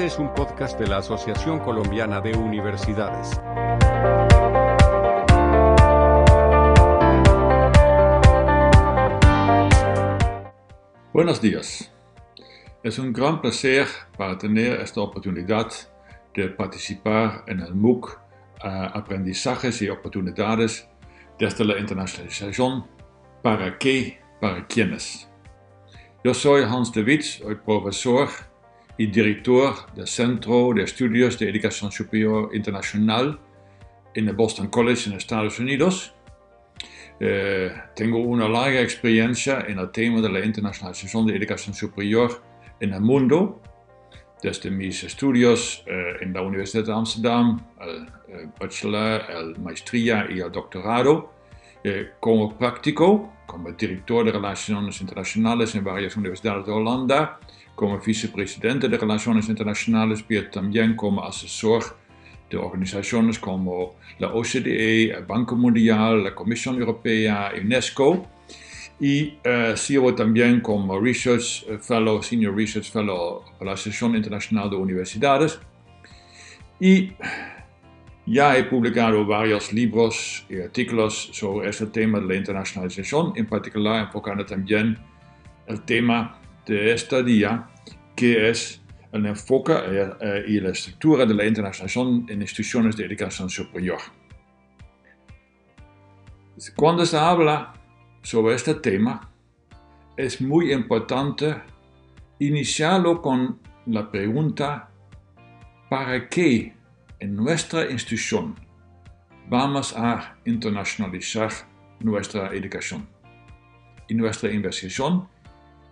Este es un podcast de la Asociación Colombiana de Universidades. Buenos días. Es un gran placer para tener esta oportunidad de participar en el MOOC Aprendizajes y Oportunidades desde la internacionalización. ¿Para qué? ¿Para quiénes? Yo soy Hans de Witz, soy profesor y director del Centro de Estudios de Educación Superior Internacional en el Boston College en Estados Unidos. Eh, tengo una larga experiencia en el tema de la internacionalización de educación superior en el mundo, desde mis estudios eh, en la Universidad de Amsterdam, el, el bachelor, el maestría y el doctorado, eh, como práctico, como director de Relaciones Internacionales en varias universidades de Holanda, como vicepresidente de Relaciones Internacionales, pero también como asesor de organizaciones como la OCDE, el Banco Mundial, la Comisión Europea, UNESCO. Y uh, sirvo también como Research Fellow, Senior Research Fellow de la Asociación Internacional de Universidades. Y ya he publicado varios libros y artículos sobre este tema de la internacionalización, en particular enfocando también el tema de este día, que es el enfoque eh, y la estructura de la internacionalización en instituciones de educación superior. Cuando se habla sobre este tema, es muy importante iniciarlo con la pregunta, ¿para qué en nuestra institución vamos a internacionalizar nuestra educación y nuestra investigación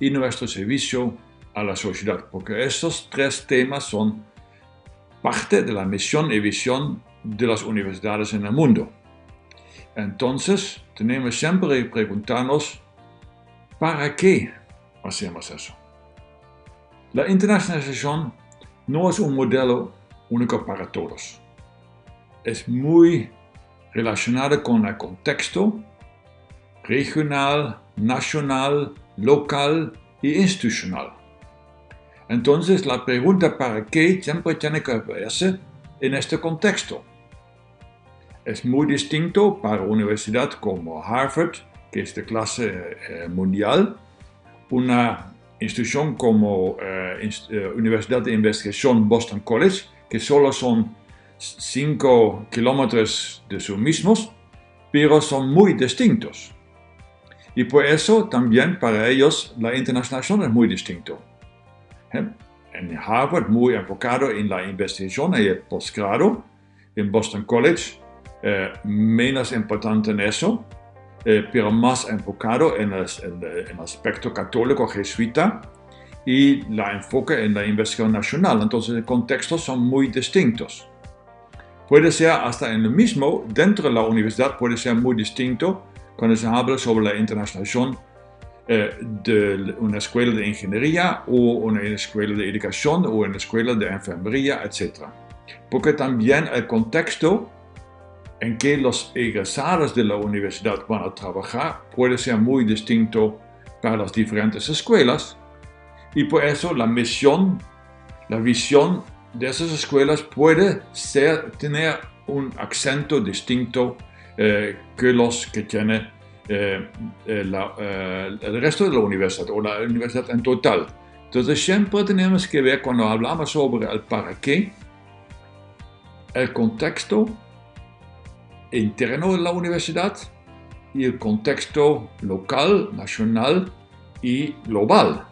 y nuestro servicio a la sociedad, porque estos tres temas son parte de la misión y visión de las universidades en el mundo. Entonces, tenemos siempre que preguntarnos, ¿para qué hacemos eso? La internacionalización no es un modelo único para todos. Es muy relacionado con el contexto regional, nacional, local e institucional. Entonces la pregunta para qué siempre tiene que verse en este contexto. Es muy distinto para una universidad como Harvard, que es de clase eh, mundial, una institución como eh, eh, Universidad de Investigación Boston College, que solo son 5 kilómetros de sus mismos, pero son muy distintos. Y por eso también para ellos la internacionalización es muy distinto. En Harvard muy enfocado en la investigación y el posgrado, en Boston College eh, menos importante en eso, eh, pero más enfocado en el, aspecto católico jesuita y la enfoque en la investigación nacional. Entonces, los contextos son muy distintos. Puede ser hasta en lo mismo, dentro de la universidad puede ser muy distinto cuando se habla sobre la internacionalización eh, de una escuela de ingeniería o una escuela de educación o una escuela de enfermería, etc. Porque también el contexto en que los egresados de la universidad van a trabajar puede ser muy distinto para las diferentes escuelas y por eso la misión, la visión de esas escuelas puede ser, tener un acento distinto eh, que los que tiene eh, eh, eh, el resto de la universidad o la universidad en total. Entonces siempre tenemos que ver cuando hablamos sobre el para qué, el contexto interno de la universidad y el contexto local, nacional y global.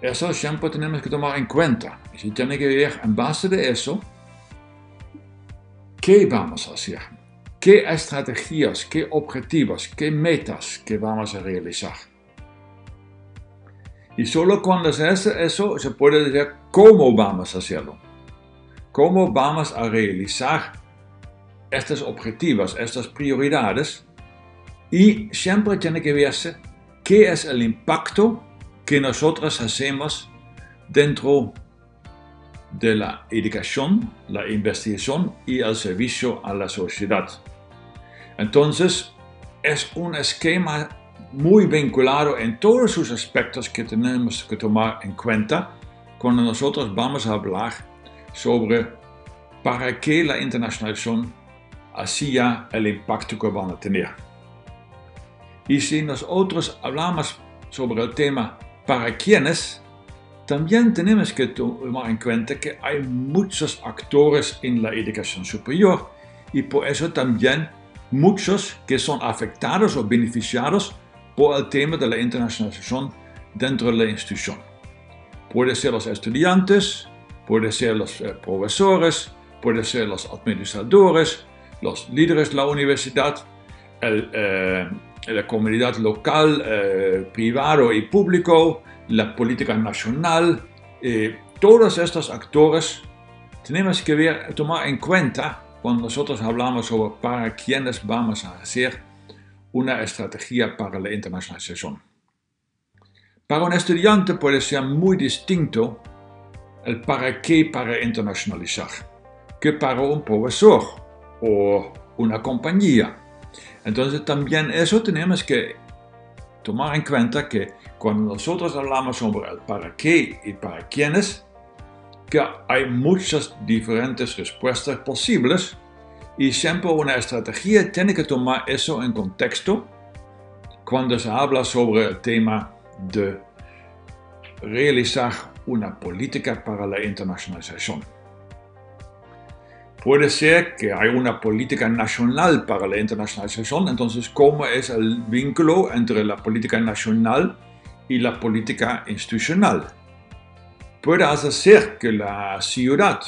Eso siempre tenemos que tomar en cuenta. Y se tiene que ver en base de eso, ¿qué vamos a hacer? qué estrategias, qué objetivos, qué metas que vamos a realizar. Y solo cuando se hace eso se puede decir cómo vamos a hacerlo. Cómo vamos a realizar estos objetivos, estas prioridades. Y siempre tiene que verse qué es el impacto que nosotros hacemos dentro de la educación, la investigación y el servicio a la sociedad. Entonces, es un esquema muy vinculado en todos sus aspectos que tenemos que tomar en cuenta cuando nosotros vamos a hablar sobre para qué la internacionalización hacía el impacto que van a tener. Y si nosotros hablamos sobre el tema para quiénes, también tenemos que tomar en cuenta que hay muchos actores en la educación superior y por eso también muchos que son afectados o beneficiados por el tema de la internacionalización dentro de la institución. Puede ser los estudiantes, puede ser los eh, profesores, puede ser los administradores, los líderes de la universidad, eh, la comunidad local, eh, privado y público, la política nacional, eh, todos estos actores tenemos que ver, tomar en cuenta cuando nosotros hablamos sobre para quiénes vamos a hacer una estrategia para la internacionalización. Para un estudiante puede ser muy distinto el para qué para internacionalizar que para un profesor o una compañía. Entonces también eso tenemos que tomar en cuenta que cuando nosotros hablamos sobre el para qué y para quiénes, que hay muchas diferentes respuestas posibles y siempre una estrategia tiene que tomar eso en contexto cuando se habla sobre el tema de realizar una política para la internacionalización. Puede ser que hay una política nacional para la internacionalización, entonces cómo es el vínculo entre la política nacional y la política institucional. Puede ser que la ciudad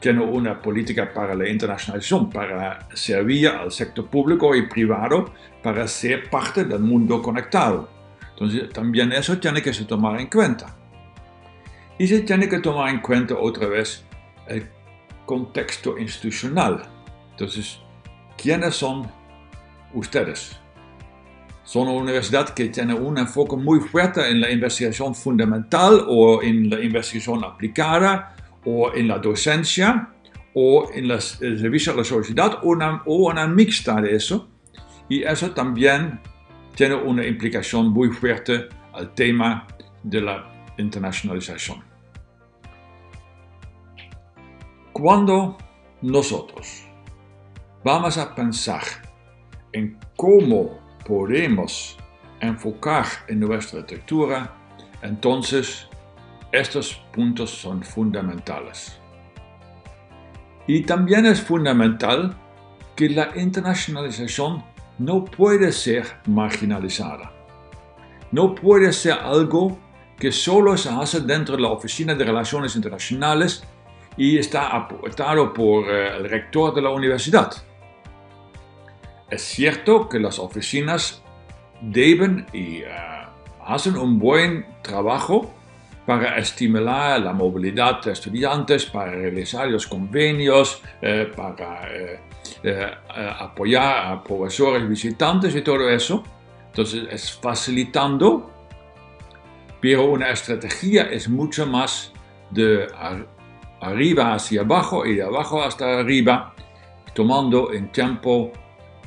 tiene una política para la internacionalización, para servir al sector público y privado, para ser parte del mundo conectado. Entonces también eso tiene que se tomar en cuenta. Y se tiene que tomar en cuenta otra vez el contexto institucional. Entonces, ¿quiénes son ustedes? Son una universidad que tiene un enfoque muy fuerte en la investigación fundamental o en la investigación aplicada o en la docencia o en el servicio a la sociedad o una, o una mixta de eso. Y eso también tiene una implicación muy fuerte al tema de la internacionalización. Cuando nosotros vamos a pensar en cómo podemos enfocar en nuestra arquitectura, entonces estos puntos son fundamentales. Y también es fundamental que la internacionalización no puede ser marginalizada. No puede ser algo que solo se hace dentro de la Oficina de Relaciones Internacionales y está aportado por eh, el rector de la universidad. Es cierto que las oficinas deben y uh, hacen un buen trabajo para estimular la movilidad de estudiantes, para realizar los convenios, eh, para eh, apoyar a profesores visitantes y todo eso. Entonces es facilitando, pero una estrategia es mucho más de arriba hacia abajo y de abajo hasta arriba, tomando en tiempo,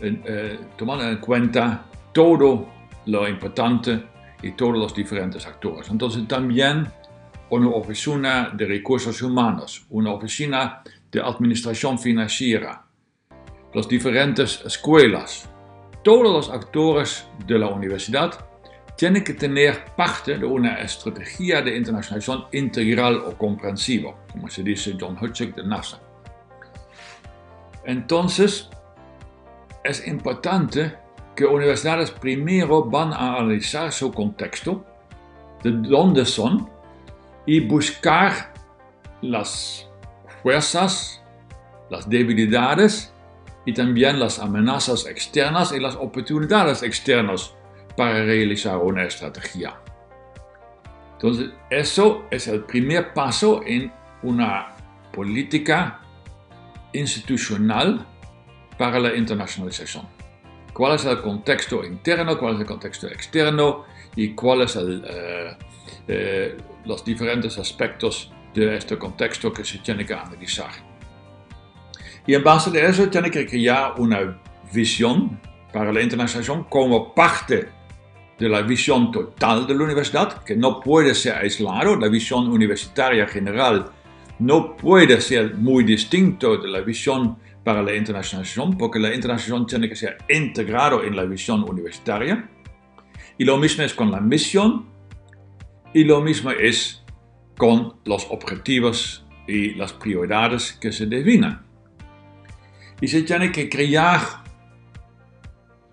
eh, tomando en cuenta todo lo importante y todos los diferentes actores. Entonces también una oficina de recursos humanos, una oficina de administración financiera, las diferentes escuelas, todos los actores de la universidad tiene que tener parte de una estrategia de internacionalización integral o comprensiva, como se dice John Hutchik de NASA. Entonces, es importante que universidades primero van a analizar su contexto, de dónde son, y buscar las fuerzas, las debilidades y también las amenazas externas y las oportunidades externas para realizar una estrategia. Entonces, eso es el primer paso en una política institucional para la internacionalización. ¿Cuál es el contexto interno, cuál es el contexto externo y cuáles son eh, eh, los diferentes aspectos de este contexto que se tiene que analizar? Y en base de eso tiene que crear una visión para la internacionalización como parte de la visión total de la universidad, que no puede ser aislado, la visión universitaria general no puede ser muy distinto de la visión para la internacionalización, porque la internacionalización tiene que ser integrado en la visión universitaria. Y lo mismo es con la misión y lo mismo es con los objetivos y las prioridades que se definen. Y se tiene que crear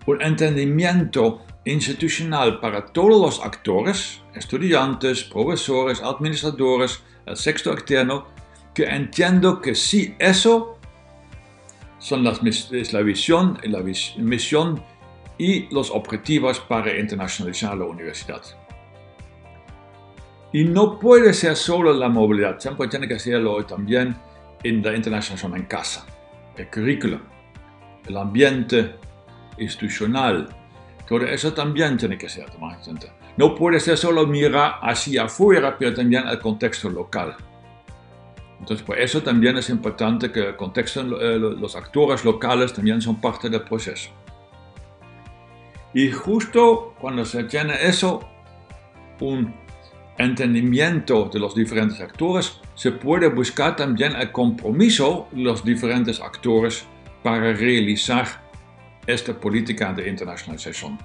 un entendimiento institucional para todos los actores, estudiantes, profesores, administradores, el sexto externo, que entiendo que sí, eso son las, es la visión, la misión y los objetivos para internacionalizar la universidad. Y no puede ser solo la movilidad, siempre tiene que serlo también en la internacionalización en casa, el currículum, el ambiente institucional, todo eso también tiene que ser tomado en cuenta. No puede ser solo mirar hacia afuera, pero también el contexto local. Entonces, por eso también es importante que el contexto, eh, los actores locales también son parte del proceso. Y justo cuando se tiene eso, un entendimiento de los diferentes actores, se puede buscar también el compromiso de los diferentes actores para realizar esta política de internacionalización.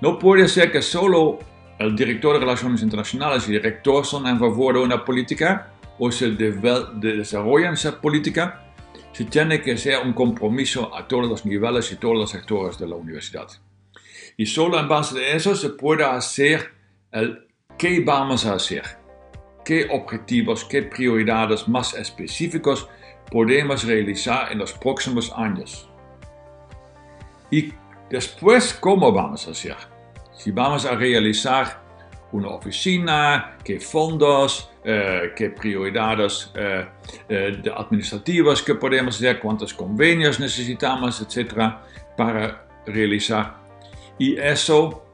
No puede ser que solo el director de Relaciones Internacionales y el director son en favor de una política o se desarrollan esa política, se tiene que ser un compromiso a todos los niveles y todos los sectores de la universidad. Y solo en base de eso se puede hacer el qué vamos a hacer, qué objetivos, qué prioridades más específicos podemos realizar en los próximos años. Y después, ¿cómo vamos a hacer? Si vamos a realizar una oficina, qué fondos, eh, qué prioridades eh, eh, administrativas que podemos hacer, cuántos convenios necesitamos, etcétera, para realizar. Y eso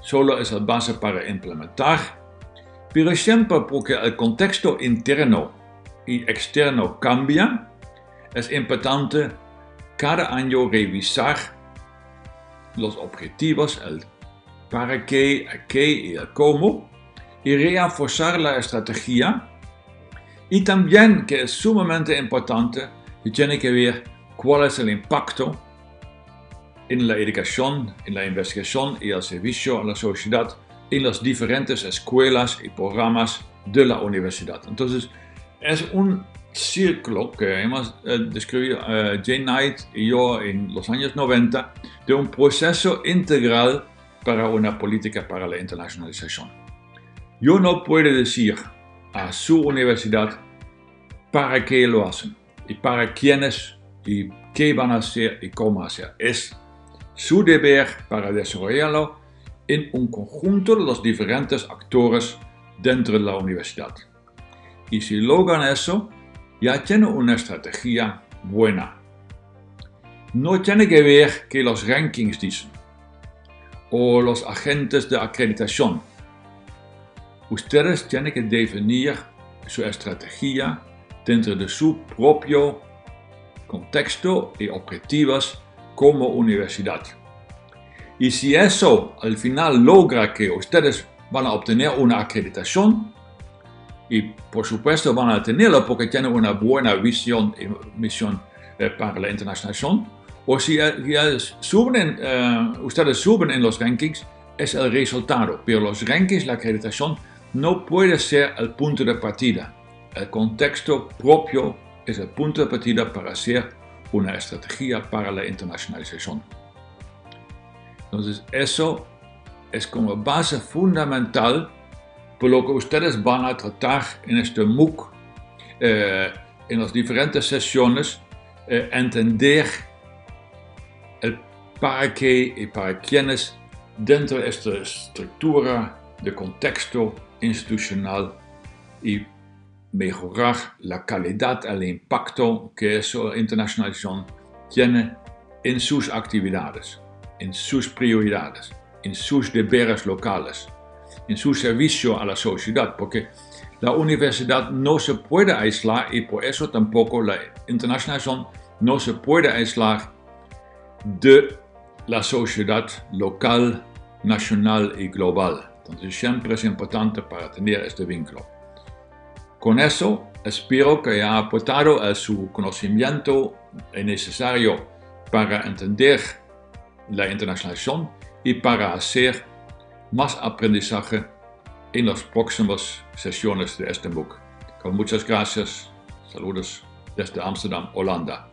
solo es la base para implementar, pero siempre porque el contexto interno y externo cambia, es importante cada año revisar los objetivos, el para qué, a qué y el cómo, y reforzar la estrategia. Y también, que es sumamente importante, que tiene que ver cuál es el impacto en la educación, en la investigación y el servicio a la sociedad en las diferentes escuelas y programas de la universidad. Entonces, es un círculo que hemos eh, descrito eh, Jane Knight y yo en los años 90 de un proceso integral para una política para la internacionalización. Yo no puedo decir a su universidad para qué lo hacen y para quiénes y qué van a hacer y cómo hacer. Es su deber para desarrollarlo en un conjunto de los diferentes actores dentro de la universidad. Y si logran eso, ya tienen una estrategia buena. No tiene que ver que los rankings dicen o los agentes de acreditación. Ustedes tienen que definir su estrategia dentro de su propio contexto y objetivos como universidad. Y si eso al final logra que ustedes van a obtener una acreditación, y por supuesto van a tenerlo porque tienen una buena visión y misión eh, para la internacionalización, o si suben, eh, ustedes suben en los rankings, es el resultado. Pero los rankings, la acreditación, no puede ser el punto de partida. El contexto propio es el punto de partida para hacer una estrategia para la internacionalización. Entonces, eso es como base fundamental por lo que ustedes van a tratar en este MOOC, eh, en las diferentes sesiones, eh, entender el para qué y para quiénes dentro de esta estructura de contexto institucional y mejorar la calidad, el impacto que esa internacionalización tiene en sus actividades, en sus prioridades, en sus deberes locales, en su servicio a la sociedad, porque la universidad no se puede aislar y por eso tampoco la internacionalización no se puede aislar de la sociedad local nacional y global. Entonces siempre es importante para tener este vínculo. Con eso, espero que haya aportado a su conocimiento necesario para entender la internacionalización y para hacer más aprendizaje en las próximas sesiones de este book. Con muchas gracias. Saludos desde Amsterdam, Holanda.